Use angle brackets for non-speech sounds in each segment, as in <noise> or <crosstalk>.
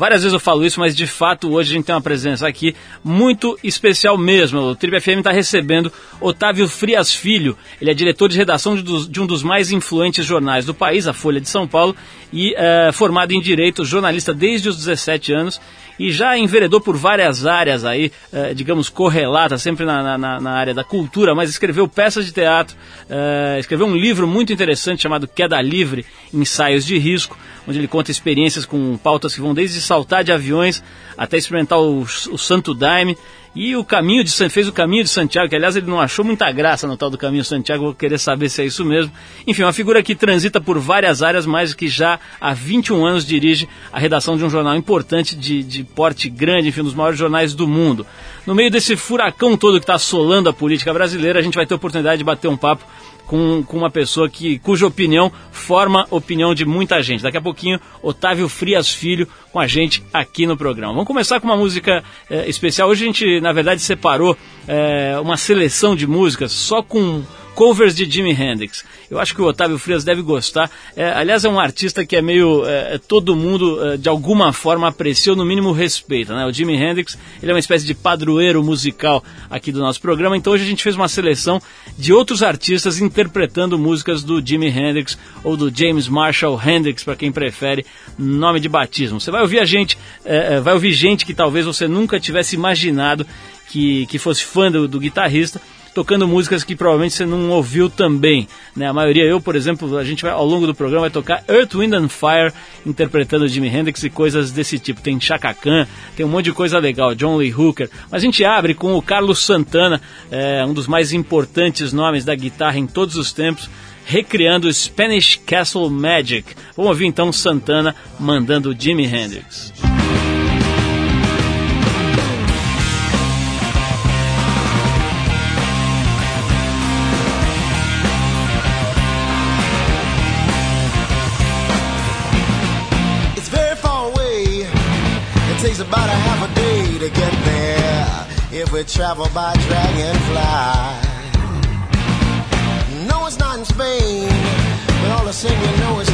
Várias vezes eu falo isso, mas de fato hoje a gente tem uma presença aqui muito especial mesmo. O Trip FM está recebendo Otávio Frias Filho. Ele é diretor de redação de um dos mais influentes jornais do país, a Folha de São Paulo, e é, formado em Direito, jornalista desde os 17 anos e já enveredou por várias áreas aí, eh, digamos, correlatas, sempre na, na, na, área da cultura, mas escreveu peças de teatro, eh, escreveu um livro muito interessante chamado Queda Livre, Ensaios de Risco, onde ele conta experiências com pautas que vão desde saltar de aviões até experimentar o, o Santo Daime. E o caminho de fez o caminho de Santiago, que aliás ele não achou muita graça no tal do caminho Santiago, vou querer saber se é isso mesmo. Enfim, uma figura que transita por várias áreas, mas que já há 21 anos dirige a redação de um jornal importante de, de porte grande, enfim, um dos maiores jornais do mundo. No meio desse furacão todo que está assolando a política brasileira, a gente vai ter a oportunidade de bater um papo com, com uma pessoa que, cuja opinião forma opinião de muita gente. Daqui a pouquinho, Otávio Frias Filho com a gente aqui no programa. Vamos começar com uma música é, especial. Hoje a gente, na verdade, separou é, uma seleção de músicas só com covers de Jimi Hendrix. Eu acho que o Otávio Frias deve gostar. É, aliás, é um artista que é meio. É, é todo mundo, é, de alguma forma, apreciou, no mínimo respeita. Né? O Jimi Hendrix ele é uma espécie de padroeiro musical aqui do nosso programa. Então hoje a gente fez uma seleção de outros artistas interpretando músicas do Jimi Hendrix ou do James Marshall Hendrix, para quem prefere, nome de batismo. Você vai ouvir a gente, é, é, vai ouvir gente que talvez você nunca tivesse imaginado que, que fosse fã do, do guitarrista tocando músicas que provavelmente você não ouviu também. Né? A maioria, eu, por exemplo, a gente vai ao longo do programa vai tocar Earth, Wind and Fire, interpretando Jimi Hendrix e coisas desse tipo. Tem Chaka Khan, tem um monte de coisa legal, John Lee Hooker. Mas a gente abre com o Carlos Santana, é, um dos mais importantes nomes da guitarra em todos os tempos recriando Spanish Castle Magic. Vamos ouvir então Santana mandando Jimi Hendrix. If we travel by dragonfly. No, it's not in Spain, but all the same you know it's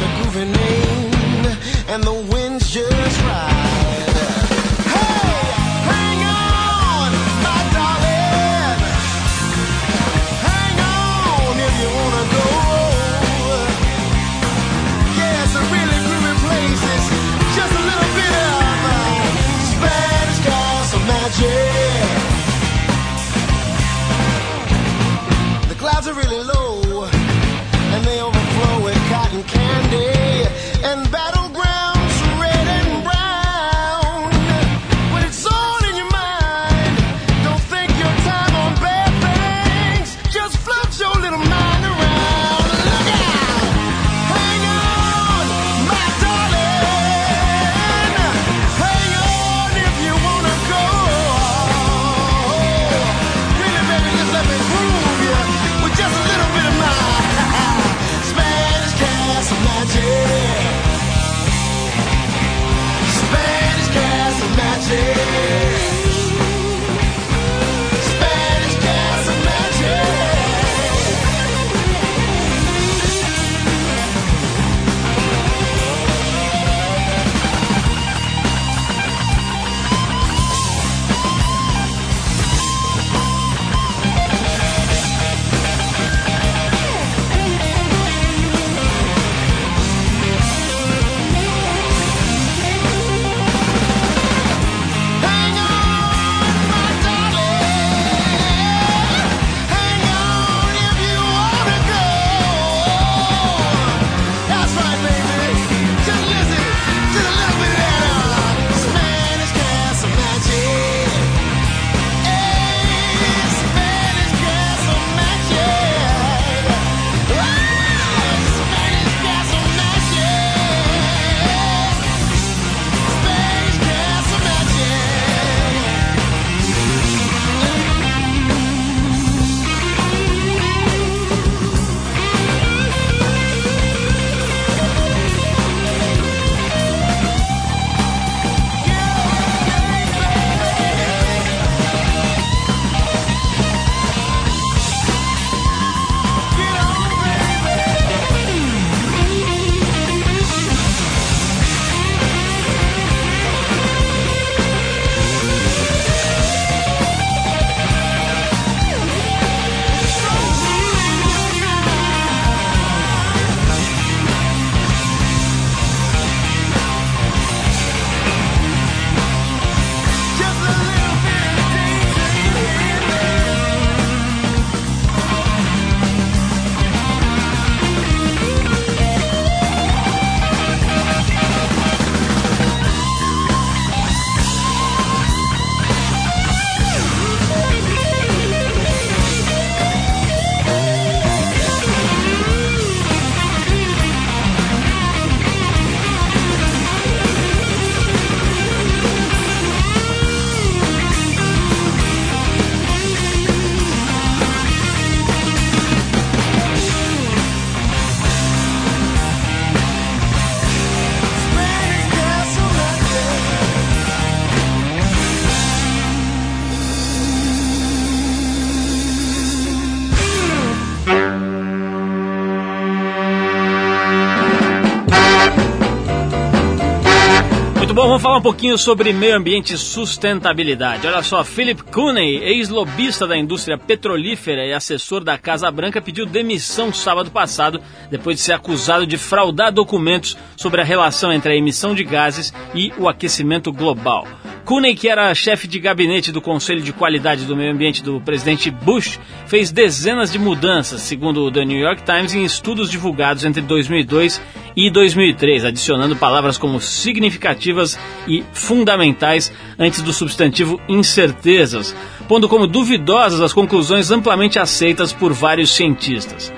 vamos falar um pouquinho sobre meio ambiente e sustentabilidade. Olha só, Philip Cooney, ex-lobista da indústria petrolífera e assessor da Casa Branca, pediu demissão sábado passado depois de ser acusado de fraudar documentos sobre a relação entre a emissão de gases e o aquecimento global. Cooney, que era chefe de gabinete do Conselho de Qualidade do Meio Ambiente do presidente Bush, fez dezenas de mudanças, segundo o The New York Times, em estudos divulgados entre 2002 e 2003, adicionando palavras como significativas e fundamentais antes do substantivo incertezas, pondo como duvidosas as conclusões amplamente aceitas por vários cientistas.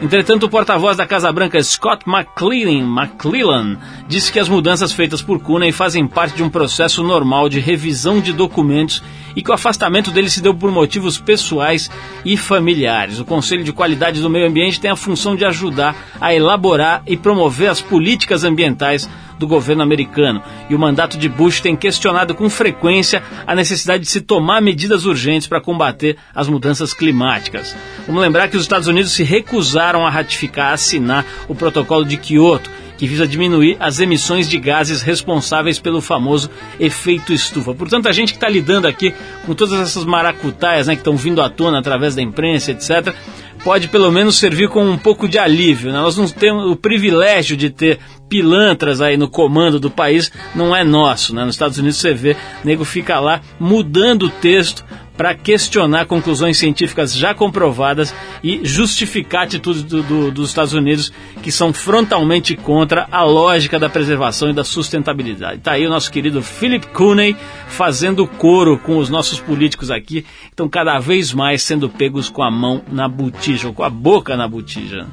Entretanto, o porta-voz da Casa Branca, Scott McClellan, McClellan, disse que as mudanças feitas por Cunha fazem parte de um processo normal de revisão de documentos e que o afastamento dele se deu por motivos pessoais e familiares. O Conselho de Qualidade do Meio Ambiente tem a função de ajudar a elaborar e promover as políticas ambientais do governo americano. E o mandato de Bush tem questionado com frequência a necessidade de se tomar medidas urgentes para combater as mudanças climáticas. Vamos lembrar que os Estados Unidos se recusaram a ratificar, a assinar o protocolo de Kyoto que visa diminuir as emissões de gases responsáveis pelo famoso efeito estufa. Portanto, a gente que está lidando aqui com todas essas maracutaias né, que estão vindo à tona através da imprensa, etc., pode pelo menos servir com um pouco de alívio. Né? Nós não temos o privilégio de ter pilantras aí no comando do país, não é nosso. Né? Nos Estados Unidos você vê, o nego fica lá mudando o texto para questionar conclusões científicas já comprovadas e justificar atitudes do, do, dos Estados Unidos que são frontalmente contra a lógica da preservação e da sustentabilidade. Está aí o nosso querido Philip Cooney fazendo coro com os nossos políticos aqui, estão cada vez mais sendo pegos com a mão na botija, ou com a boca na botija.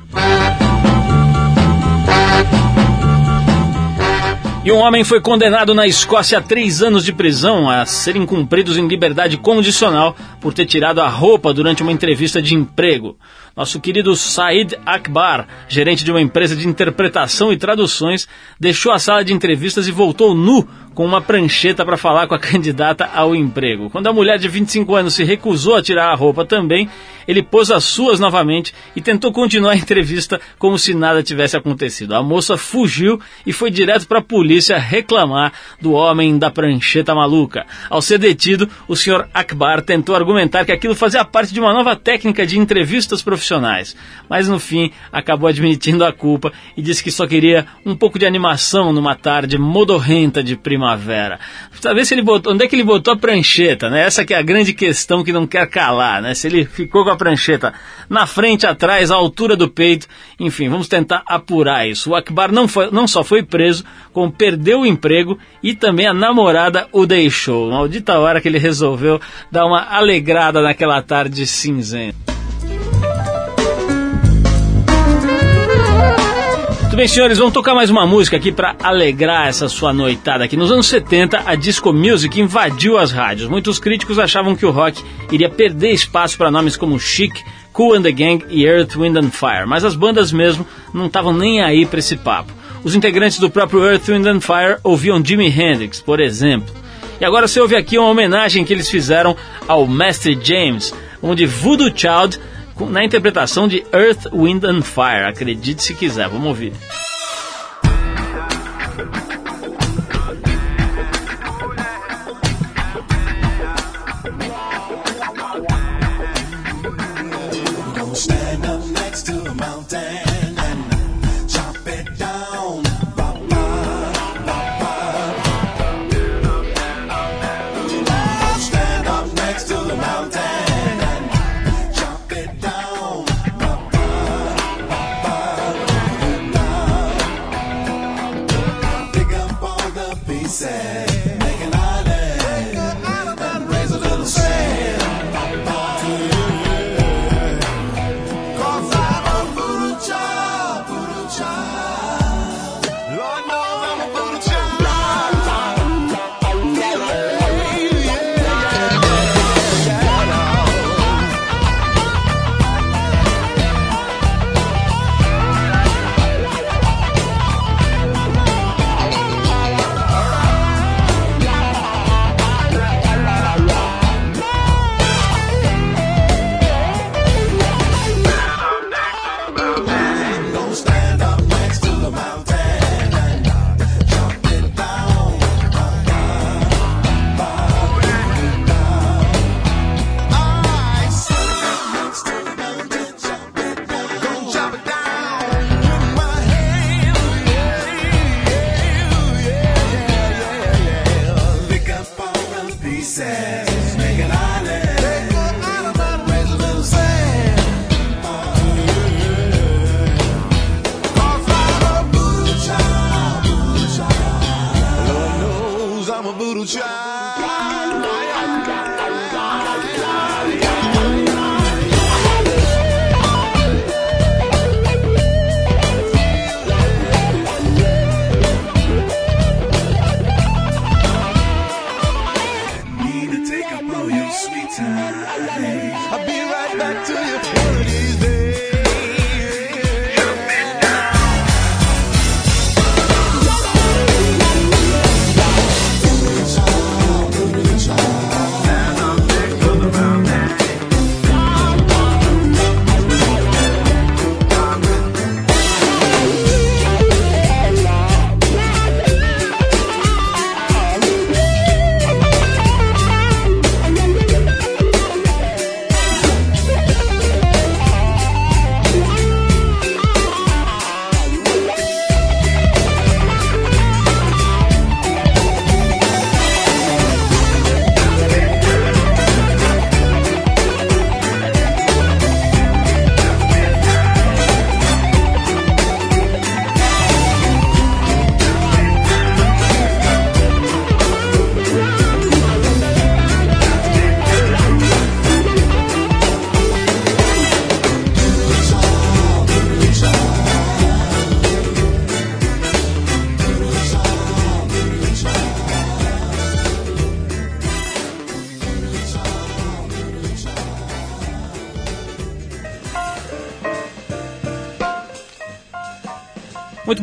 E um homem foi condenado na Escócia a três anos de prisão a serem cumpridos em liberdade condicional por ter tirado a roupa durante uma entrevista de emprego. Nosso querido Said Akbar, gerente de uma empresa de interpretação e traduções, deixou a sala de entrevistas e voltou nu com uma prancheta para falar com a <laughs> candidata ao emprego. Quando a mulher de 25 anos se recusou a tirar a roupa também, ele pôs as suas novamente e tentou continuar a entrevista como se nada tivesse acontecido. A moça fugiu e foi direto para a polícia reclamar do homem da prancheta maluca. Ao ser detido, o senhor Akbar tentou argumentar que aquilo fazia parte de uma nova técnica de entrevistas profissionais profissionais. Mas no fim acabou admitindo a culpa e disse que só queria um pouco de animação numa tarde modorrenta de primavera. Talvez se ele botou, onde é que ele botou a prancheta, né? Essa que é a grande questão que não quer calar, né? Se ele ficou com a prancheta na frente, atrás, à altura do peito, enfim, vamos tentar apurar isso. O Akbar não, foi, não só foi preso, como perdeu o emprego e também a namorada o deixou. Maldita hora que ele resolveu dar uma alegrada naquela tarde cinzenta. Muito bem, senhores, vamos tocar mais uma música aqui para alegrar essa sua noitada aqui. Nos anos 70, a disco music invadiu as rádios. Muitos críticos achavam que o rock iria perder espaço para nomes como Chic, Cool and the Gang e Earth, Wind and Fire, mas as bandas mesmo não estavam nem aí para esse papo. Os integrantes do próprio Earth, Wind and Fire ouviam Jimi Hendrix, por exemplo. E agora você ouve aqui uma homenagem que eles fizeram ao Mestre James, onde Voodoo Child na interpretação de Earth, Wind and Fire. Acredite se quiser, vamos ouvir.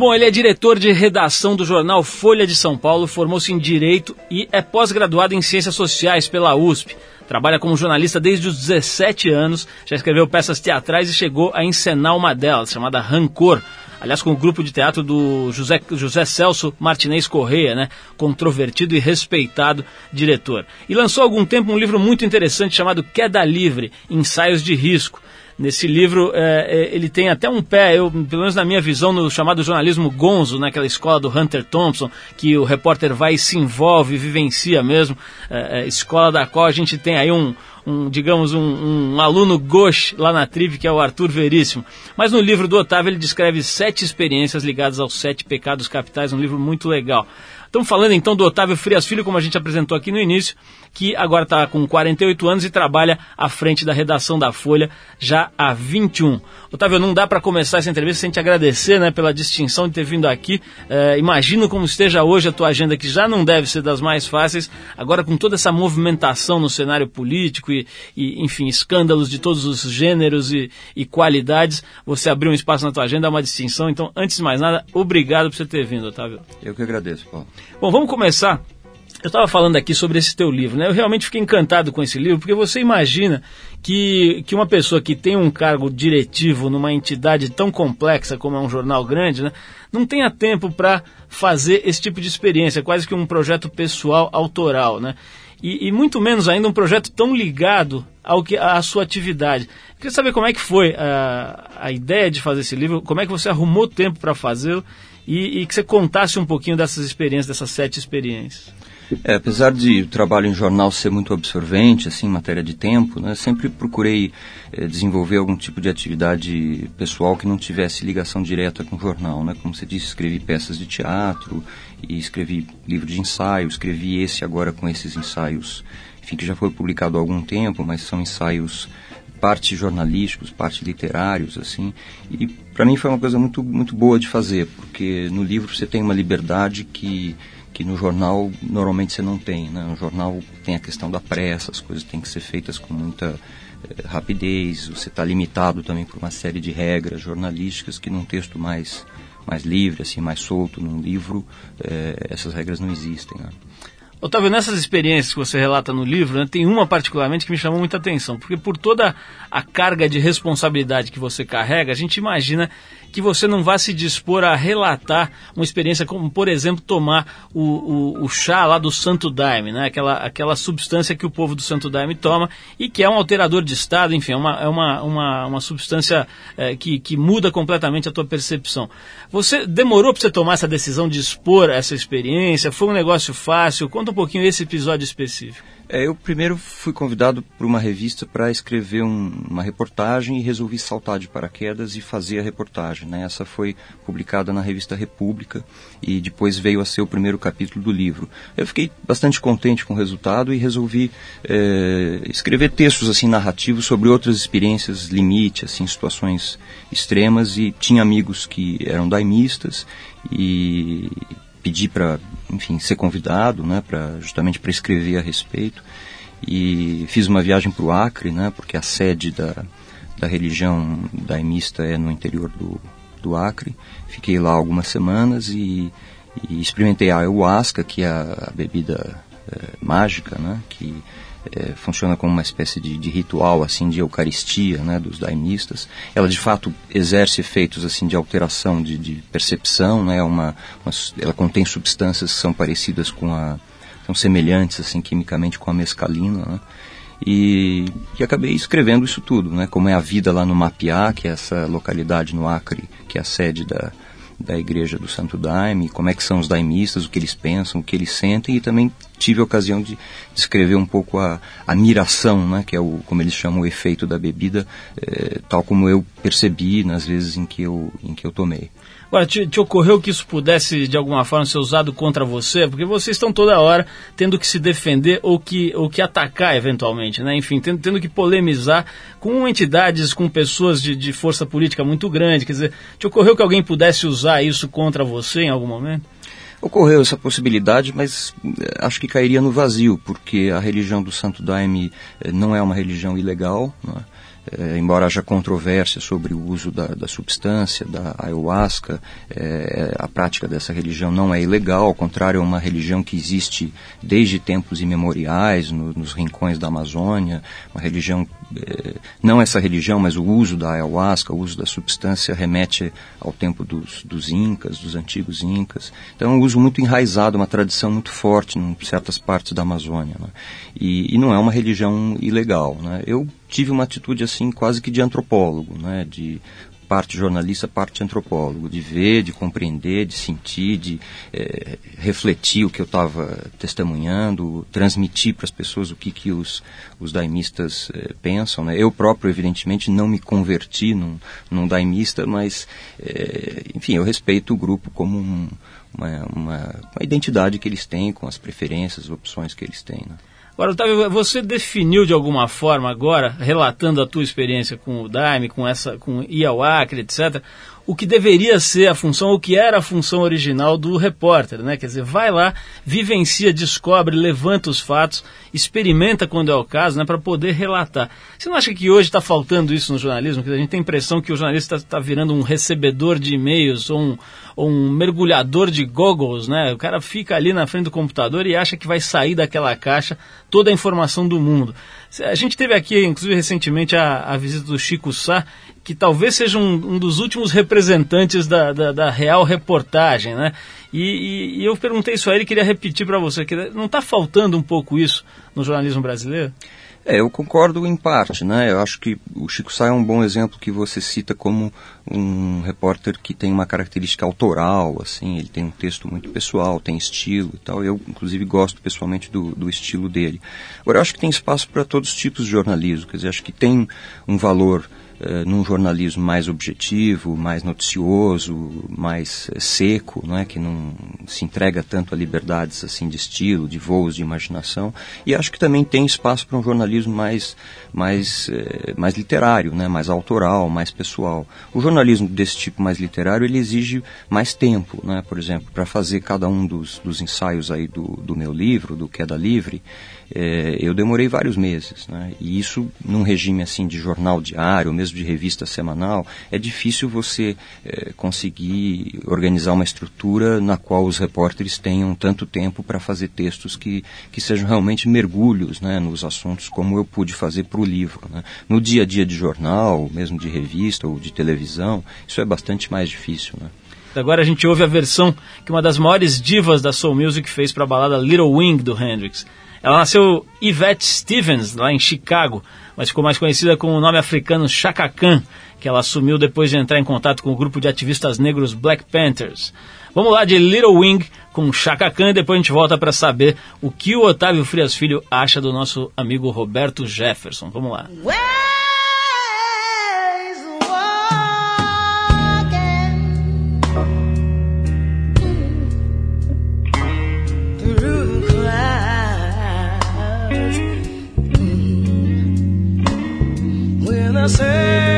Bom, ele é diretor de redação do jornal Folha de São Paulo, formou-se em Direito e é pós-graduado em Ciências Sociais pela USP. Trabalha como jornalista desde os 17 anos, já escreveu peças teatrais e chegou a encenar uma delas, chamada Rancor. Aliás, com o grupo de teatro do José, José Celso Martinez Correia, né? Controvertido e respeitado diretor. E lançou há algum tempo um livro muito interessante chamado Queda Livre, Ensaios de Risco Nesse livro, é, é, ele tem até um pé, eu, pelo menos na minha visão, no chamado jornalismo gonzo, naquela escola do Hunter Thompson, que o repórter vai e se envolve, vivencia mesmo, é, é, escola da qual a gente tem aí um, um digamos, um, um, aluno gauche lá na trive, que é o Arthur Veríssimo. Mas no livro do Otávio ele descreve sete experiências ligadas aos sete pecados capitais, um livro muito legal. Estamos falando então do Otávio Frias Filho, como a gente apresentou aqui no início, que agora está com 48 anos e trabalha à frente da redação da Folha já há 21. Otávio, não dá para começar essa entrevista sem te agradecer né, pela distinção de ter vindo aqui. É, imagino como esteja hoje a tua agenda, que já não deve ser das mais fáceis, agora com toda essa movimentação no cenário político e, e enfim, escândalos de todos os gêneros e, e qualidades, você abriu um espaço na tua agenda, é uma distinção. Então, antes de mais nada, obrigado por você ter vindo, Otávio. Eu que agradeço, Paulo. Bom, vamos começar. Eu estava falando aqui sobre esse teu livro, né? Eu realmente fiquei encantado com esse livro, porque você imagina que, que uma pessoa que tem um cargo diretivo numa entidade tão complexa como é um jornal grande, né? Não tenha tempo para fazer esse tipo de experiência, quase que um projeto pessoal autoral, né? E, e, muito menos ainda um projeto tão ligado ao que à sua atividade. Eu queria saber como é que foi a, a ideia de fazer esse livro, como é que você arrumou tempo para fazê-lo e, e, que você contasse um pouquinho dessas experiências, dessas sete experiências. É, apesar de o trabalho em jornal ser muito absorvente, assim, em matéria de tempo, né, sempre procurei é, desenvolver algum tipo de atividade pessoal que não tivesse ligação direta com o jornal, né? Como você disse, escrevi peças de teatro e escrevi livro de ensaio, escrevi esse agora com esses ensaios, enfim, que já foi publicado há algum tempo, mas são ensaios parte jornalísticos, parte literários, assim. E para mim foi uma coisa muito muito boa de fazer, porque no livro você tem uma liberdade que que no jornal normalmente você não tem, né? No jornal tem a questão da pressa, as coisas têm que ser feitas com muita eh, rapidez, você está limitado também por uma série de regras jornalísticas que num texto mais mais livre, assim, mais solto, num livro, eh, essas regras não existem. Né? Otávio, nessas experiências que você relata no livro, né, tem uma particularmente que me chamou muita atenção, porque por toda a carga de responsabilidade que você carrega, a gente imagina que você não vá se dispor a relatar uma experiência como, por exemplo, tomar o, o, o chá lá do Santo Daime, né? aquela, aquela substância que o povo do Santo Daime toma e que é um alterador de estado, enfim, é uma, é uma, uma, uma substância é, que, que muda completamente a tua percepção. Você demorou para você tomar essa decisão de expor essa experiência? Foi um negócio fácil? Conta um pouquinho esse episódio específico. É, eu primeiro fui convidado por uma revista para escrever um, uma reportagem e resolvi saltar de paraquedas e fazer a reportagem. Né? Essa foi publicada na revista República e depois veio a ser o primeiro capítulo do livro. Eu fiquei bastante contente com o resultado e resolvi é, escrever textos assim narrativos sobre outras experiências limite, assim situações extremas e tinha amigos que eram daimistas e pedi para, enfim, ser convidado, né, para justamente para escrever a respeito. E fiz uma viagem para o Acre, né, porque a sede da, da religião daimista é no interior do, do Acre. Fiquei lá algumas semanas e, e experimentei a ayahuasca, que é a, a bebida é, mágica, né, que é, funciona como uma espécie de, de, ritual assim de eucaristia né, dos daimistas. Ela de fato exerce efeitos assim de alteração de, de percepção, né, uma, uma, ela contém substâncias que são parecidas com a são semelhantes assim quimicamente com a mescalina, né, e, e, acabei escrevendo isso tudo, né, como é a vida lá no Mapiá, que é essa localidade no Acre, que é a sede da, da igreja do Santo Daime, como é que são os daimistas, o que eles pensam, o que eles sentem, e também tive a ocasião de descrever um pouco a, a miração, né, que é o, como eles chamam, o efeito da bebida, é, tal como eu percebi nas vezes em que eu, em que eu tomei. Agora, te, te, ocorreu que isso pudesse, de alguma forma, ser usado contra você? Porque vocês estão toda hora tendo que se defender ou que, ou que atacar, eventualmente, né? Enfim, tendo, tendo que polemizar com entidades, com pessoas de, de força política muito grande. Quer dizer, te ocorreu que alguém pudesse usar isso contra você em algum momento? Ocorreu essa possibilidade, mas eh, acho que cairia no vazio, porque a religião do Santo Daime eh, não é uma religião ilegal. Não é? É, embora haja controvérsia sobre o uso da, da substância, da ayahuasca, é, a prática dessa religião não é ilegal, ao contrário, é uma religião que existe desde tempos imemoriais no, nos rincões da Amazônia, uma religião, não essa religião, mas o uso da ayahuasca, o uso da substância remete ao tempo dos, dos incas, dos antigos incas. Então é um uso muito enraizado, uma tradição muito forte em certas partes da Amazônia. Né? E, e, não é uma religião ilegal. Né? Eu tive uma atitude assim quase que de antropólogo, né? De parte jornalista, parte antropólogo, de ver, de compreender, de sentir, de é, refletir o que eu estava testemunhando, transmitir para as pessoas o que, que os, os daimistas é, pensam. Né? Eu próprio, evidentemente, não me converti num, num daimista, mas, é, enfim, eu respeito o grupo como um, uma, uma, uma, identidade que eles têm, com as preferências, opções que eles têm. Né? Agora, Otávio, você definiu de alguma forma agora, relatando a tua experiência com o Daime, com essa, com Iauacre, etc., o que deveria ser a função, o que era a função original do repórter, né? Quer dizer, vai lá, vivencia, descobre, levanta os fatos, experimenta quando é o caso, né? Para poder relatar. Você não acha que hoje está faltando isso no jornalismo? Que a gente tem a impressão que o jornalista está tá virando um recebedor de e-mails ou um, ou um mergulhador de goggles, né? O cara fica ali na frente do computador e acha que vai sair daquela caixa toda a informação do mundo. A gente teve aqui, inclusive recentemente, a, a visita do Chico Sá, que talvez seja um, um dos últimos representantes da, da, da real reportagem, né? E, e, e, eu perguntei isso a ele, queria repetir para você, que não está faltando um pouco isso no jornalismo brasileiro? É, eu concordo em parte, né? Eu acho que o Chico Sá é um bom exemplo que você cita como um repórter que tem uma característica autoral, assim, ele tem um texto muito pessoal, tem estilo e tal. Eu, inclusive, gosto pessoalmente do, do estilo dele. Agora, eu acho que tem espaço para todos os tipos de jornalismo, quer dizer, acho que tem um valor eh, num jornalismo mais objetivo, mais noticioso, mais uh, seco, não é que não se entrega tanto a liberdades assim de estilo, de voos, de imaginação. E acho que também tem espaço para um jornalismo mais mais uh, mais literário, né, mais autoral, mais pessoal. O jornalismo desse tipo mais literário ele exige mais tempo, né? Por exemplo, para fazer cada um dos, dos ensaios aí do, do meu livro, do Queda Livre, é, eu demorei vários meses, né? E isso num regime assim de jornal diário, mesmo de revista semanal, é difícil você é, conseguir organizar uma estrutura na qual os repórteres tenham tanto tempo para fazer textos que, que sejam realmente mergulhos, né, nos assuntos como eu pude fazer para o livro. Né? No dia a dia de jornal, mesmo de revista ou de televisão, isso é bastante mais difícil, né? Agora a gente ouve a versão que uma das maiores divas da soul music fez para a balada Little Wing do Hendrix. Ela nasceu Yvette Stevens, lá em Chicago, mas ficou mais conhecida com o nome africano Chaka Khan, que ela assumiu depois de entrar em contato com o grupo de ativistas negros Black Panthers. Vamos lá de Little Wing com Chaka Khan e depois a gente volta para saber o que o Otávio Frias Filho acha do nosso amigo Roberto Jefferson. Vamos lá. Muito bem,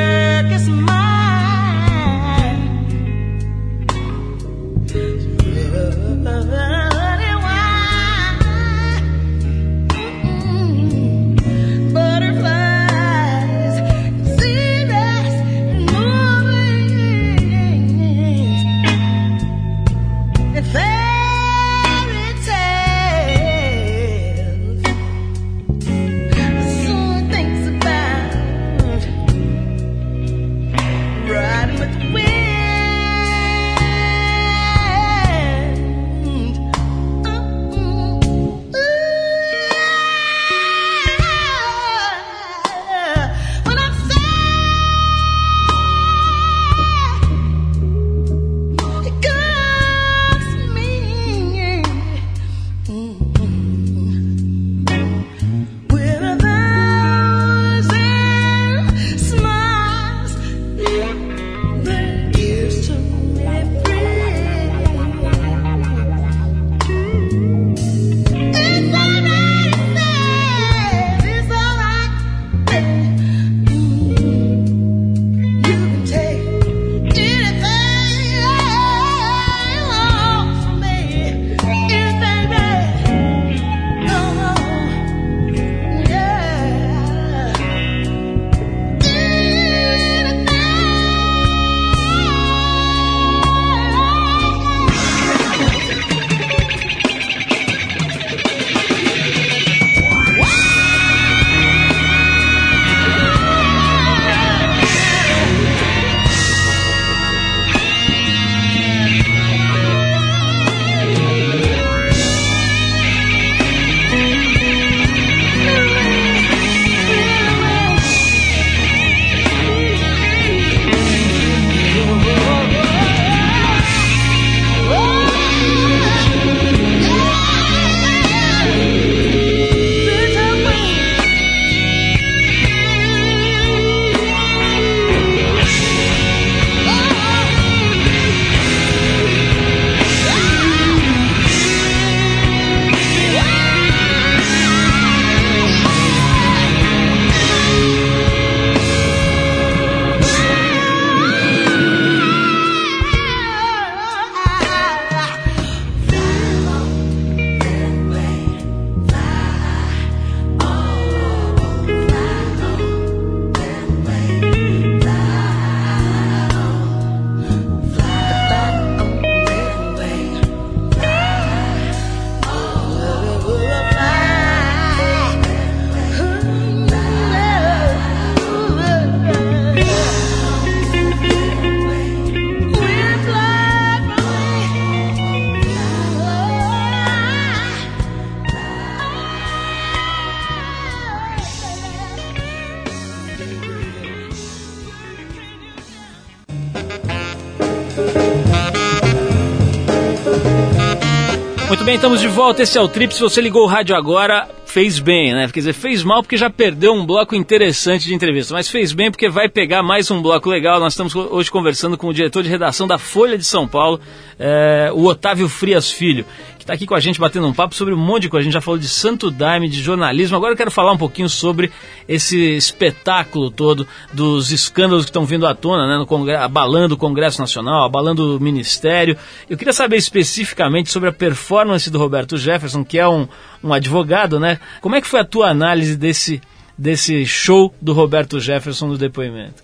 estamos de volta. Esse é o Trip. Se você ligou o rádio agora, fez bem, né? Quer dizer, fez mal porque já perdeu um bloco interessante de entrevista, mas fez bem porque vai pegar mais um bloco legal. Nós estamos hoje conversando com o diretor de redação da Folha de São Paulo, é, o Otávio Frias Filho está aqui com a gente batendo um papo sobre um monte de coisa. A gente já falou de Santo Daime, de jornalismo. Agora eu quero falar um pouquinho sobre esse espetáculo todo dos escândalos que estão vindo à tona, né, no abalando o Congresso Nacional, abalando o Ministério. Eu queria saber especificamente sobre a performance do Roberto Jefferson, que é um, um advogado, né? Como é que foi a tua análise desse, desse show do Roberto Jefferson no depoimento?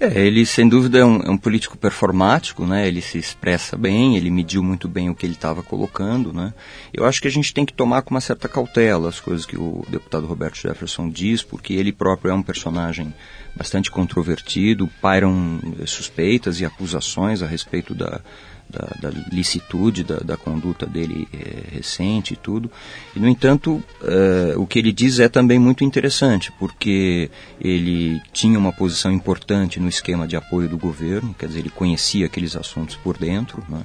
É, ele sem dúvida é um, é um, político performático, né? Ele se expressa bem, ele mediu muito bem o que ele estava colocando, né? Eu acho que a gente tem que tomar com uma certa cautela as coisas que o deputado Roberto Jefferson diz, porque ele próprio é um personagem bastante controvertido, pairam suspeitas e acusações a respeito da, da, da licitude da, da, conduta dele é, recente e tudo. E, no entanto, é, o que ele diz é também muito interessante, porque ele tinha uma posição importante no esquema de apoio do governo, quer dizer, ele conhecia aqueles assuntos por dentro, né?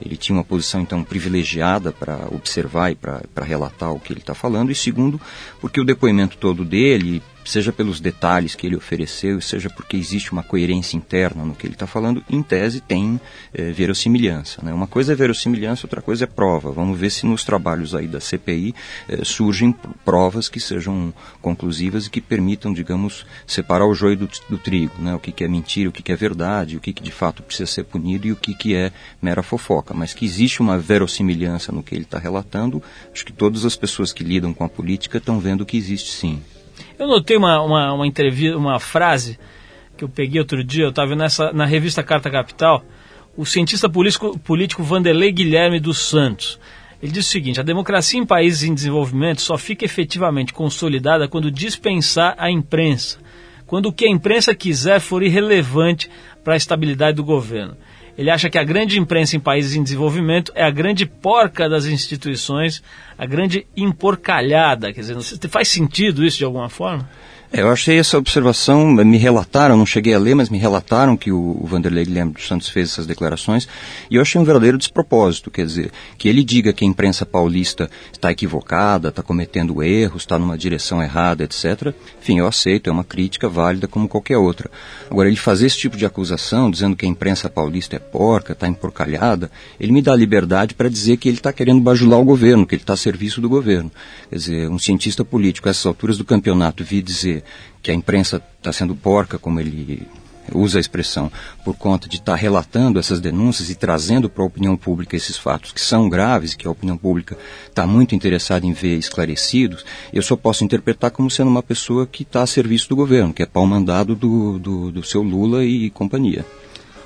ele tinha uma posição então privilegiada para observar e para relatar o que ele está falando, e segundo, porque o depoimento todo dele seja pelos detalhes que ele ofereceu, seja porque existe uma coerência interna no que ele está falando, em tese tem é, verossimilhança. Né? Uma coisa é verossimilhança, outra coisa é prova. Vamos ver se nos trabalhos aí da CPI é, surgem provas que sejam conclusivas e que permitam, digamos, separar o joio do, do trigo, né? o que, que, é mentira, o que, que é verdade, o que, que, de fato precisa ser punido e o que, que é mera fofoca. Mas que existe uma verossimilhança no que ele está relatando, acho que todas as pessoas que lidam com a política estão vendo que existe sim. Eu notei uma, uma, uma entrevista, uma frase que eu peguei outro dia, eu estava nessa na revista Carta Capital, o cientista político, político Vanderlei Guilherme dos Santos. Ele diz o seguinte: a democracia em países em desenvolvimento só fica efetivamente consolidada quando dispensar a imprensa, quando o que a imprensa quiser for irrelevante para a estabilidade do governo. Ele acha que a grande imprensa em países em desenvolvimento é a grande porca das instituições, a grande emporcalhada. Quer dizer, faz sentido isso de alguma forma? É, eu achei essa observação, me relataram, não cheguei a ler, mas me relataram que o, Vanderlei Guilherme dos Santos fez essas declarações, e eu achei um verdadeiro despropósito, quer dizer, que ele diga que a imprensa paulista está equivocada, está cometendo erros, está numa direção errada, etc. Enfim, eu aceito, é uma crítica válida como qualquer outra. Agora, ele fazer esse tipo de acusação, dizendo que a imprensa paulista é porca, está emporcalhada, ele me dá liberdade para dizer que ele está querendo bajular o governo, que ele está a serviço do governo. Quer dizer, um cientista político, a essas alturas do campeonato, vir dizer que a imprensa está sendo porca, como ele usa a expressão, por conta de estar tá relatando essas denúncias e trazendo para a opinião pública esses fatos que são graves, que a opinião pública está muito interessada em ver esclarecidos, eu só posso interpretar como sendo uma pessoa que está a serviço do governo, que é pau mandado do, do, do seu Lula e companhia.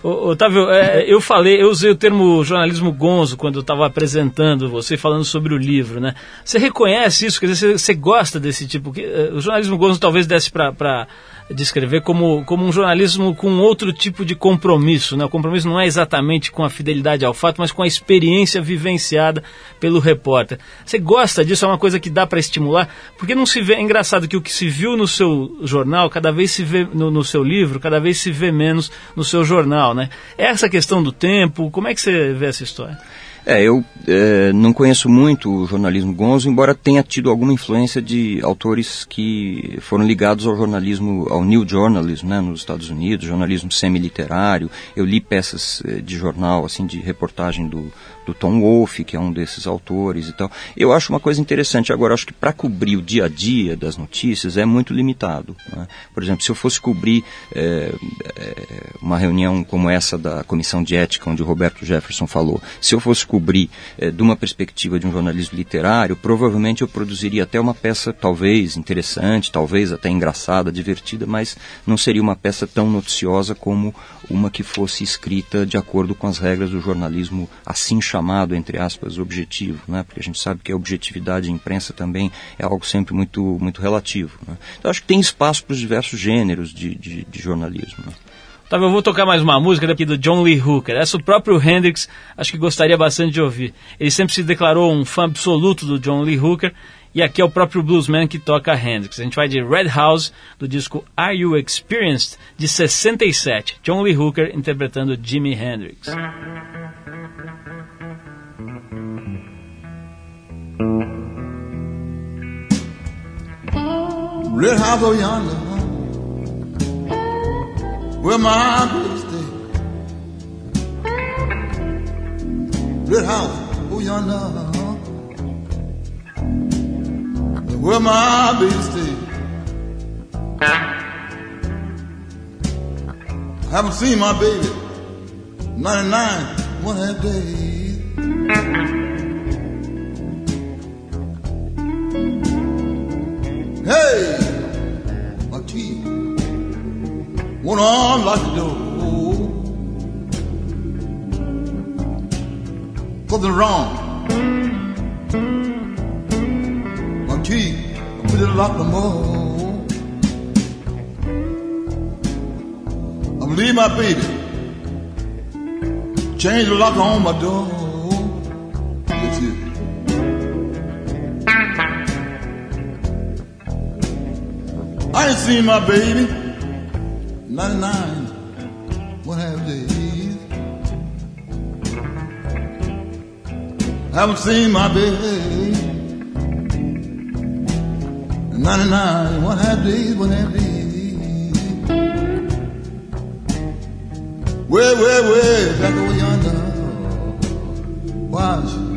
Otávio, é, eu falei, eu usei o termo jornalismo gonzo quando eu estava apresentando você falando sobre o livro, né? Você reconhece isso? Quer dizer, você, gosta desse tipo? Que, uh, o jornalismo gonzo talvez desse para descrever como, como um jornalismo com outro tipo de compromisso. Né? O compromisso não é exatamente com a fidelidade ao fato, mas com a experiência vivenciada pelo repórter. Você gosta disso? É uma coisa que dá para estimular? Porque não se vê. É engraçado que o que se viu no seu jornal, cada vez se vê no, no seu livro, cada vez se vê menos no seu jornal. Né? Essa questão do tempo, como é que você vê essa história? É, eu é, não conheço muito o jornalismo gonzo, embora tenha tido alguma influência de autores que foram ligados ao jornalismo, ao New Journalism, né, nos Estados Unidos, jornalismo semi-literário. Eu li peças é, de jornal, assim, de reportagem do, do Tom Wolfe, que é um desses autores e tal. Eu acho uma coisa interessante. Agora, acho que para cobrir o dia a dia das notícias é muito limitado. Né? Por exemplo, se eu fosse cobrir é, é, uma reunião como essa da Comissão de Ética, onde o Roberto Jefferson falou, se eu fosse cobrir é, de uma perspectiva de um jornalismo literário, provavelmente eu produziria até uma peça talvez interessante, talvez até engraçada, divertida, mas não seria uma peça tão noticiosa como uma que fosse escrita de acordo com as regras do jornalismo assim chamado chamado, entre aspas, objetivo, né? porque a gente sabe que a objetividade de imprensa também é algo sempre muito, muito relativo. Né? Então acho que tem espaço para os diversos gêneros de, de, de jornalismo. Né? Tá, eu vou tocar mais uma música daqui do John Lee Hooker. Essa o próprio Hendrix acho que gostaria bastante de ouvir. Ele sempre se declarou um fã absoluto do John Lee Hooker e aqui é o próprio bluesman que toca Hendrix. A gente vai de Red House, do disco Are You Experienced, de 67. John Lee Hooker interpretando Jimi Hendrix. Red house over yonder, where my baby stay. Red house over yonder, where my baby stay. I haven't seen my baby 99 one half day. Went on like the door. Something wrong. My teeth put it like the more. I believe my baby Change the lock on my door. I ain't seen my baby 99 one half days. Haven't seen my baby 99 one half days, one half days. Way, way, way back over yonder. Watch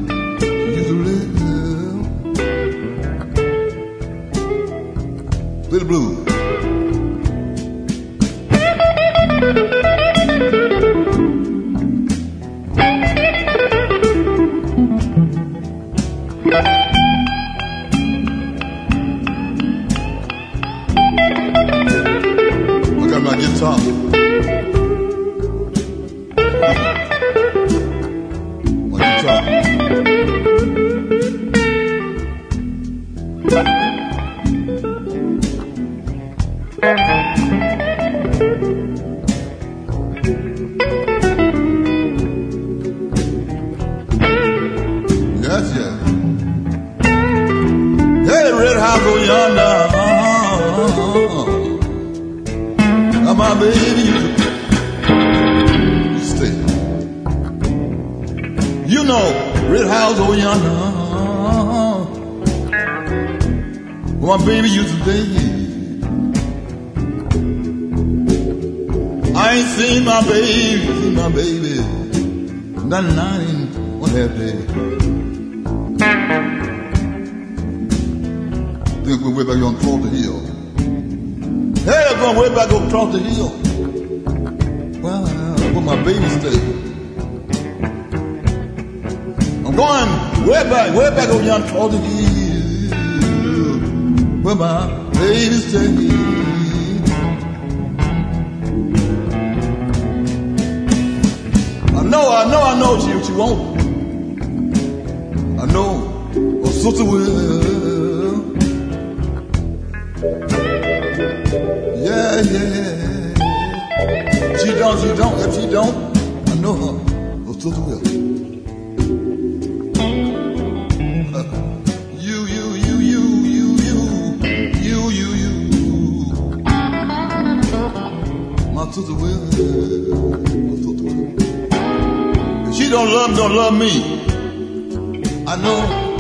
I know she, she won't. I know, oh, sister will. Yeah, yeah. She don't, she don't. If she don't, I know her. Oh, sister will. <laughs> You, you, you, you, you, you, you, you, you. My sister will. My sister will. She don't love, don't love me. I know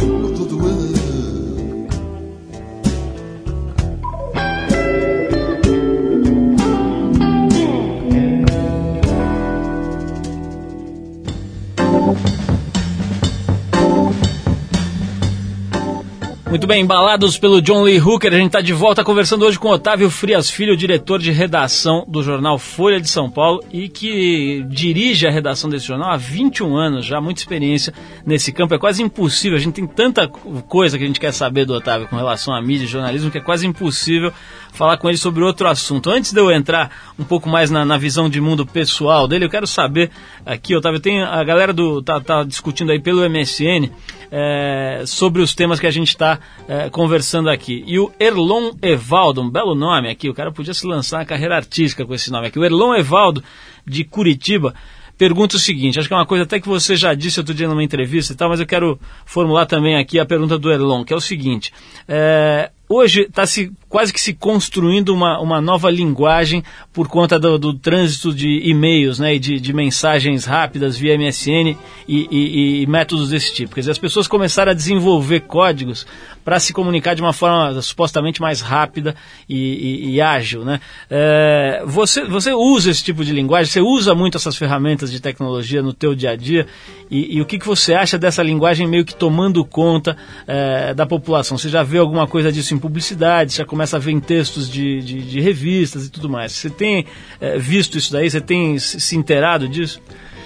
Muito bem, embalados pelo John Lee Hooker, a gente está de volta conversando hoje com Otávio Frias Filho, diretor de redação do jornal Folha de São Paulo e que dirige a redação desse jornal há 21 anos, já muita experiência nesse campo. É quase impossível, a gente tem tanta coisa que a gente quer saber do Otávio com relação à mídia e jornalismo que é quase impossível falar com ele sobre outro assunto. Antes de eu entrar um pouco mais na, na visão de mundo pessoal dele, eu quero saber aqui, Otávio, tem a galera do tá, tá discutindo aí pelo MSN é, sobre os temas que a gente está é, conversando aqui. E o Erlon Evaldo, um belo nome aqui, o cara podia se lançar na carreira artística com esse nome aqui. O Erlon Evaldo, de Curitiba, pergunta o seguinte, acho que é uma coisa até que você já disse outro dia numa entrevista e tal, mas eu quero formular também aqui a pergunta do Erlon, que é o seguinte, é, hoje está se quase que se construindo uma, uma nova linguagem por conta do, do trânsito de e-mails né, e de, de mensagens rápidas via MSN e, e, e, métodos desse tipo. Quer dizer, as pessoas começaram a desenvolver códigos para se comunicar de uma forma supostamente mais rápida e, e ágil. Né? É, você, você usa esse tipo de linguagem, você usa muito essas ferramentas de tecnologia no teu dia a dia e, o que, que você acha dessa linguagem meio que tomando conta é, da população? Você já vê alguma coisa disso em publicidade, já começa a ver em textos de, de, de revistas e tudo mais. Você tem é, visto isso daí? Você tem se inteirado disso?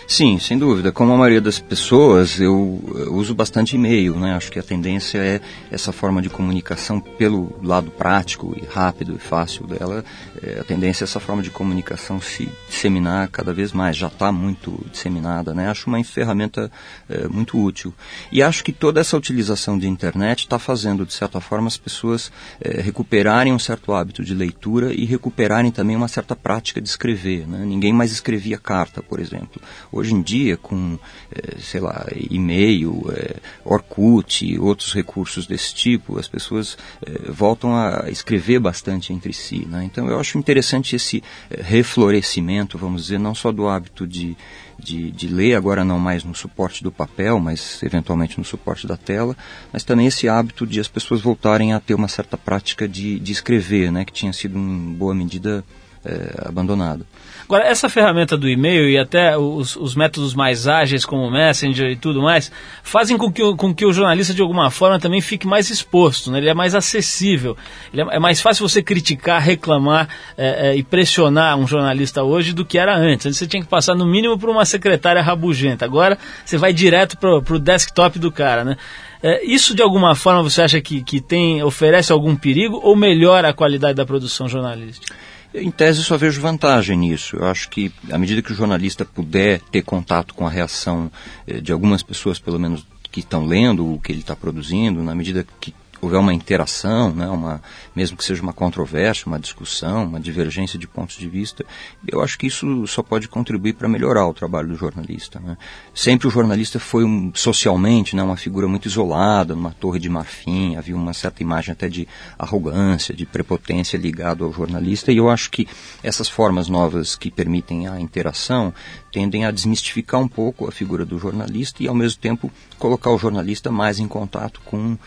Sim, sem dúvida. Como a maioria das pessoas, eu, eu uso bastante e-mail, né? Acho que a tendência é essa forma de comunicação pelo lado prático e rápido e fácil dela. É, a tendência é essa forma de comunicação se disseminar cada vez mais. Já está muito disseminada, né? Acho uma ferramenta é, muito útil. E acho que toda essa utilização de internet está fazendo, de certa forma, as pessoas é, recuperarem um certo hábito de leitura e recuperarem também uma certa prática de escrever. Né? Ninguém mais escrevia carta, por exemplo Hoje em dia, com, eh, sei lá, e-mail, eh, Orkut e outros recursos desse tipo, as pessoas eh, voltam a escrever bastante entre si. Né? Então eu acho interessante esse reflorescimento, vamos dizer, não só do hábito de, de, de, ler, agora não mais no suporte do papel, mas eventualmente no suporte da tela, mas também esse hábito de as pessoas voltarem a ter uma certa prática de, de escrever, né, que tinha sido em boa medida é, abandonado. Agora, essa ferramenta do e-mail e até os, os, métodos mais ágeis, como o Messenger e tudo mais, fazem com que, com que o jornalista, de alguma forma, também fique mais exposto, né? ele é mais acessível. É, é, mais fácil você criticar, reclamar é, é, e pressionar um jornalista hoje do que era antes. Antes você tinha que passar, no mínimo, por uma secretária rabugenta. Agora, você vai direto para o desktop do cara, né? É, isso de alguma forma você acha que, que tem, oferece algum perigo ou melhora a qualidade da produção jornalística? Em tese, só vejo vantagem nisso. Eu acho que, à medida que o jornalista puder ter contato com a reação eh, de algumas pessoas, pelo menos que estão lendo o que ele está produzindo, na medida que houver uma interação, né, uma, mesmo que seja uma controvérsia, uma discussão, uma divergência de pontos de vista, eu acho que isso só pode contribuir para melhorar o trabalho do jornalista. Né. Sempre o jornalista foi um, socialmente né, uma figura muito isolada, numa torre de marfim, havia uma certa imagem até de arrogância, de prepotência ligado ao jornalista, e eu acho que essas formas novas que permitem a interação tendem a desmistificar um pouco a figura do jornalista e, ao mesmo tempo, colocar o jornalista mais em contato com uh,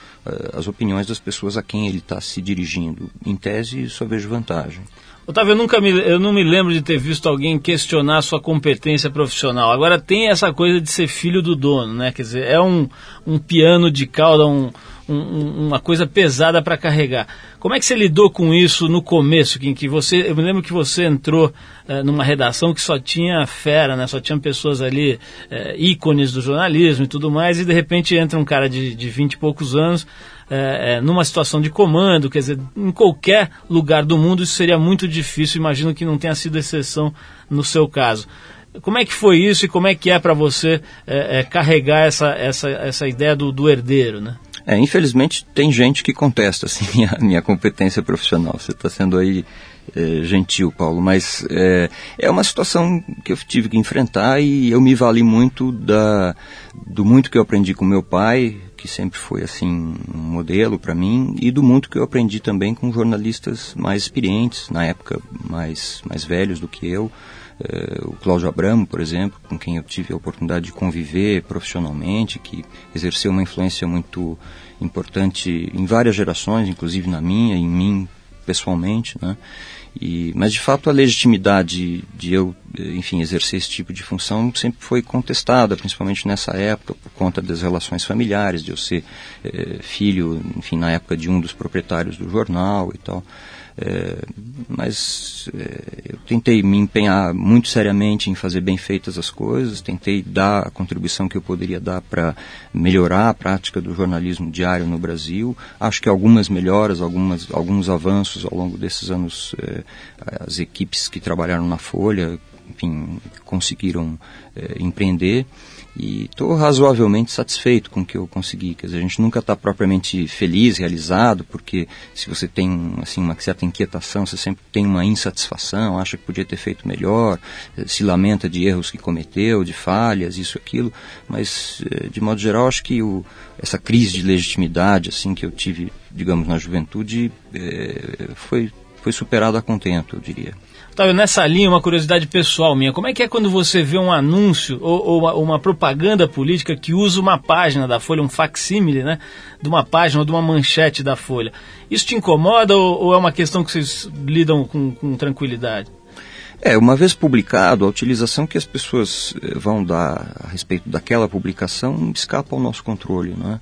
as opiniões das pessoas a quem ele está se dirigindo. Em tese, só vejo vantagem. Otávio, eu, nunca me, eu não me lembro de ter visto alguém questionar sua competência profissional. Agora tem essa coisa de ser filho do dono, né? Quer dizer, é um, um piano de cauda, um, um, uma coisa pesada para carregar. Como é que você lidou com isso no começo, em que você, eu me lembro que você entrou eh, numa redação que só tinha fera, né? Só tinha pessoas ali eh, ícones do jornalismo e tudo mais, e de repente entra um cara de, de 20 e poucos anos eh, numa situação de comando, quer dizer, em qualquer lugar do mundo isso seria muito difícil. Imagino que não tenha sido exceção no seu caso. Como é que foi isso e como é que é para você é, é, carregar essa, essa, essa ideia do, do herdeiro, né? É, infelizmente tem gente que contesta <laughs> assim, a minha competência profissional. Você está sendo aí é, gentil, Paulo, mas é, é uma situação que eu tive que enfrentar e eu me vali muito da, do muito que eu aprendi com meu pai, que sempre foi assim um modelo para mim, e do muito que eu aprendi também com jornalistas mais experientes, na época mais, mais velhos do que eu. Uh, o Cláudio Abramo, por exemplo, com quem eu tive a oportunidade de conviver profissionalmente, que exerceu uma influência muito importante em várias gerações, inclusive na minha, em mim pessoalmente, né? E, mas de fato a legitimidade de eu, enfim, exercer esse tipo de função sempre foi contestada, principalmente nessa época, por conta das relações familiares, de eu ser eh, filho, enfim, na época de um dos proprietários do jornal e tal. É, mas é, eu tentei me empenhar muito seriamente em fazer bem feitas as coisas, tentei dar a contribuição que eu poderia dar para melhorar a prática do jornalismo diário no Brasil. Acho que algumas melhoras, algumas, alguns avanços ao longo desses anos, é, as equipes que trabalharam na Folha, enfim, conseguiram é, empreender e estou razoavelmente satisfeito com o que eu consegui. Quer dizer, a gente nunca está propriamente feliz, realizado, porque se você tem assim uma certa inquietação, você sempre tem uma insatisfação, acha que podia ter feito melhor, eh, se lamenta de erros que cometeu, de falhas, isso, aquilo. Mas eh, de modo geral, acho que o, essa crise de legitimidade assim que eu tive, digamos, na juventude, é, foi foi superada a contento, eu diria. Otávio, nessa linha, uma curiosidade pessoal minha. Como é que é quando você vê um anúncio ou, ou uma, uma, propaganda política que usa uma página da Folha, um facsímile, né? De uma página ou de uma manchete da Folha. Isso te incomoda ou, ou é uma questão que vocês lidam com, com tranquilidade? É, uma vez publicado, a utilização que as pessoas eh, vão dar a respeito daquela publicação escapa ao nosso controle. Né?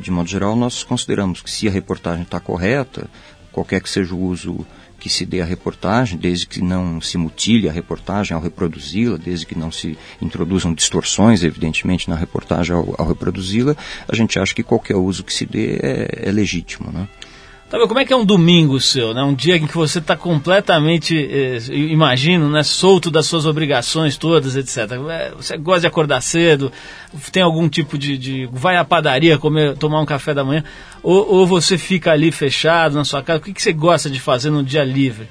De modo geral, nós consideramos que se a reportagem está correta, qualquer que seja o uso que se dê à reportagem, desde que não se mutile a reportagem ao reproduzi-la, desde que não se introduzam distorções, evidentemente, na reportagem ao, ao reproduzi-la, a gente acha que qualquer uso que se dê é, é legítimo. Né? Tá como é que é um domingo seu, né? Um dia em que você está completamente, eh, imagino, né, solto das suas obrigações todas, etc. É, você gosta de acordar cedo, tem algum tipo de, de vai à padaria comer, tomar um café da manhã, ou, ou você fica ali fechado na sua casa? O que, que você gosta de fazer no dia livre?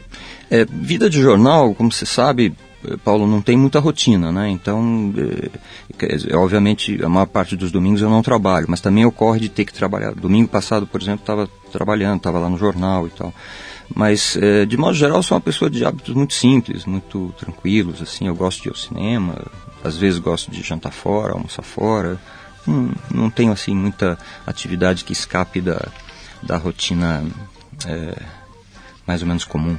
É, vida de jornal, como você sabe, Paulo, não tem muita rotina, né? Então, é, obviamente, a maior parte dos domingos eu não trabalho, mas também ocorre de ter que trabalhar. Domingo passado, por exemplo, estava trabalhando, estava lá no jornal e tal. Mas, é, de modo geral, sou uma pessoa de hábitos muito simples, muito tranquilos, assim. Eu gosto de ir ao cinema, às vezes gosto de jantar fora, almoçar fora. Não, não tenho, assim, muita atividade que escape da, da rotina é, mais ou menos comum.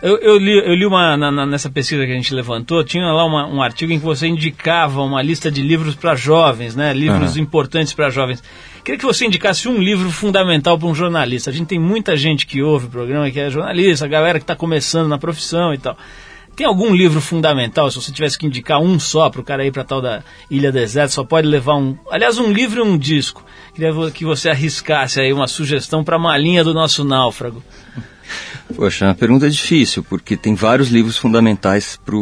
Eu, eu, li, eu li uma, na, nessa pesquisa que a gente levantou, tinha lá uma, um artigo em que você indicava uma lista de livros para jovens, né? Livros uhum. importantes para jovens. Queria que você indicasse um livro fundamental para um jornalista. A gente tem muita gente que ouve o programa que é jornalista, a galera que está começando na profissão e tal. Tem algum livro fundamental, se você tivesse que indicar um só para o cara ir para tal da Ilha Deserta, só pode levar um. Aliás, um livro e um disco. Queria que você arriscasse aí uma sugestão para a malinha do nosso náufrago. Poxa, é uma pergunta difícil, porque tem vários livros fundamentais para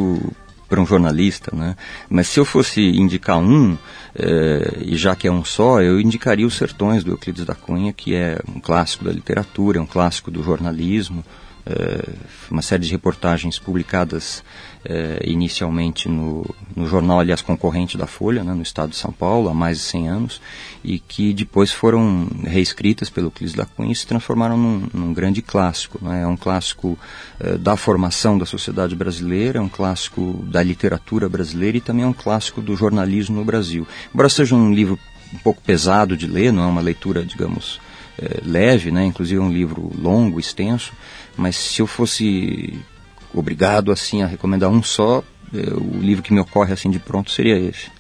um jornalista, né? Mas se eu fosse indicar um, é, e já que é um só, eu indicaria Os Sertões, do Euclides da Cunha, que é um clássico da literatura, é um clássico do jornalismo, é, uma série de reportagens publicadas é, inicialmente no, no, jornal, aliás, concorrente da Folha, né, no estado de São Paulo, há mais de 100 anos, e que depois foram reescritas pelo Clis da Cunha e se transformaram num, num grande clássico. Né, é um clássico é, da formação da sociedade brasileira, é um clássico da literatura brasileira e também é um clássico do jornalismo no Brasil. Embora seja um livro um pouco pesado de ler, não é uma leitura, digamos, é, leve, né? inclusive é um livro longo, extenso, mas se eu fosse obrigado assim a recomendar um só, é, o livro que me ocorre assim de pronto seria esse.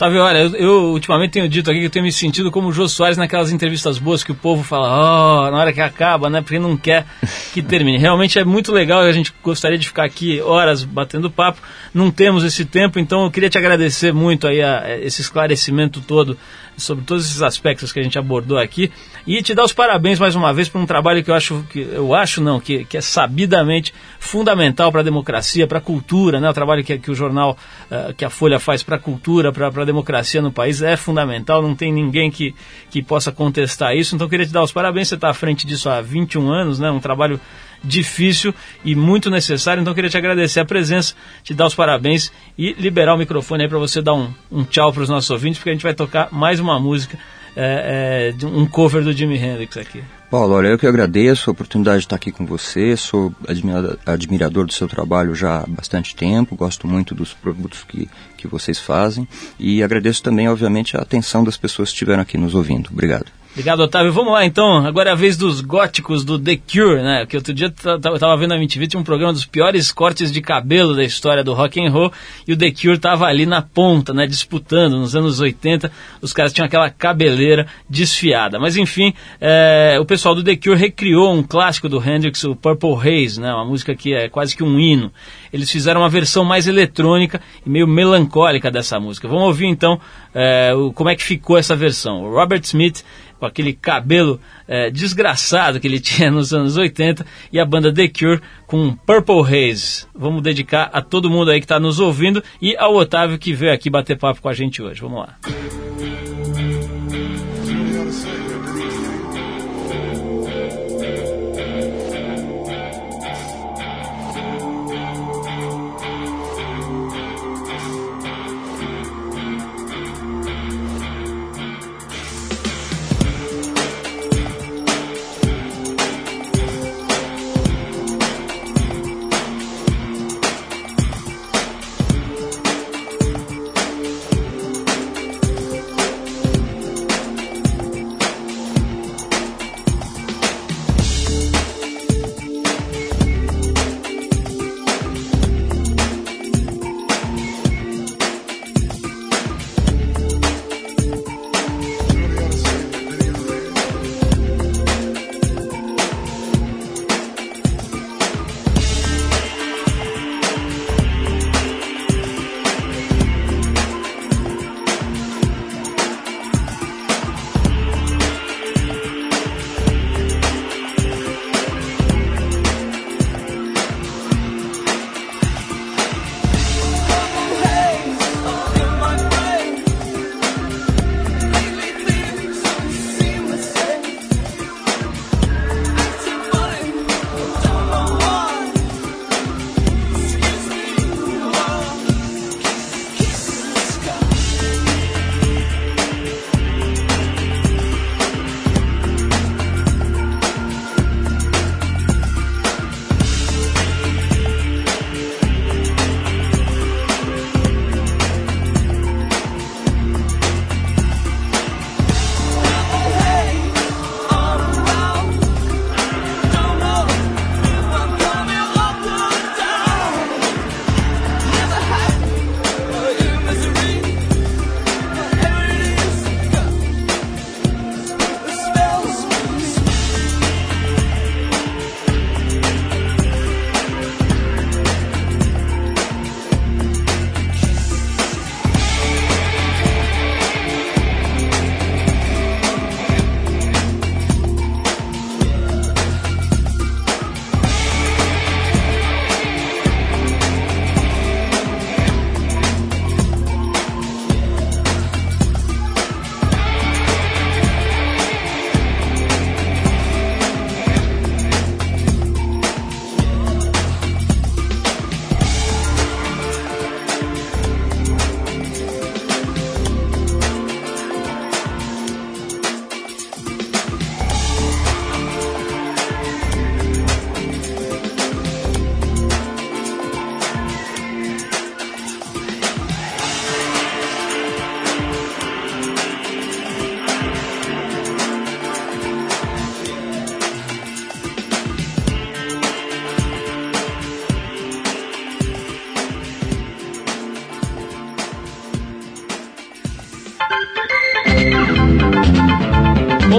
Otávio, olha, eu, eu, ultimamente tenho dito aqui que eu tenho me sentido como o Jô Soares naquelas entrevistas boas que o povo fala, oh, na hora que acaba, né? Porque não quer que termine. <laughs> Realmente é muito legal, a gente gostaria de ficar aqui horas batendo papo, não temos esse tempo, então eu queria te agradecer muito aí a, a esse esclarecimento todo sobre todos esses aspectos que a gente abordou aqui e te dar os parabéns mais uma vez por um trabalho que eu acho que eu acho não que, que é sabidamente fundamental para a democracia, para a cultura, né? O trabalho que, que o jornal uh, que a Folha faz para a cultura, para a democracia no país é fundamental. Não tem ninguém que, que possa contestar isso. Então eu queria te dar os parabéns. Você está à frente disso há 21 anos, né? Um trabalho difícil e muito necessário. Então queria te agradecer a presença, te dar os parabéns e liberar o microfone aí para você dar um, um tchau para os nossos ouvintes, porque a gente vai tocar mais uma música, é, é, um cover do Jimi Hendrix aqui. Paulo, olha, eu que agradeço a oportunidade de estar aqui com você, sou admirador do seu trabalho já há bastante tempo, gosto muito dos produtos que, que vocês fazem e agradeço também, obviamente, a atenção das pessoas que estiveram aqui nos ouvindo. Obrigado. Obrigado, Otávio. Vamos lá, então. Agora é a vez dos góticos do The Cure, né? Que outro dia eu tava vendo a MTV, tinha um programa dos piores cortes de cabelo da história do rock and roll e o The Cure tava ali na ponta, né? Disputando. Nos anos 80, os caras tinham aquela cabeleira desfiada. Mas enfim, é, o pessoal do The Cure recriou um clássico do Hendrix, o Purple Haze, né? Uma música que é quase que um hino. Eles fizeram uma versão mais eletrônica e meio melancólica dessa música. Vamos ouvir então é, o, como é que ficou essa versão. O Robert Smith com aquele cabelo é, desgraçado que ele <laughs> tinha nos anos 80, e a banda The Cure com Purple Haze. Vamos dedicar a todo mundo aí que está nos ouvindo e ao Otávio que veio aqui bater papo com a gente hoje. Vamos lá.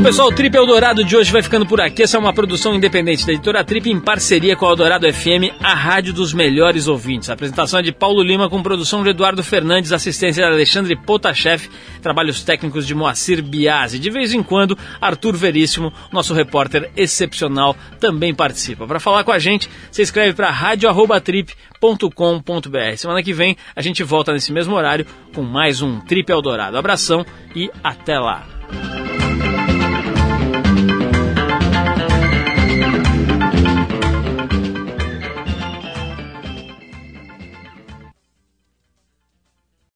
Bom, pessoal, o Trip Eldorado de hoje vai ficando por aqui. Essa é uma produção independente da editora Trip em parceria com a Eldorado FM, a rádio dos melhores ouvintes. A apresentação é de Paulo Lima, com produção de Eduardo Fernandes, assistência de Alexandre Potashev, trabalhos técnicos de Moacir Biasi. De vez em quando, Arthur Veríssimo, nosso repórter excepcional, também participa. Para falar com a gente, você escreve para radio.trip.com.br. Semana que vem a gente volta nesse mesmo horário com mais um Trip Eldorado. Abração e até lá.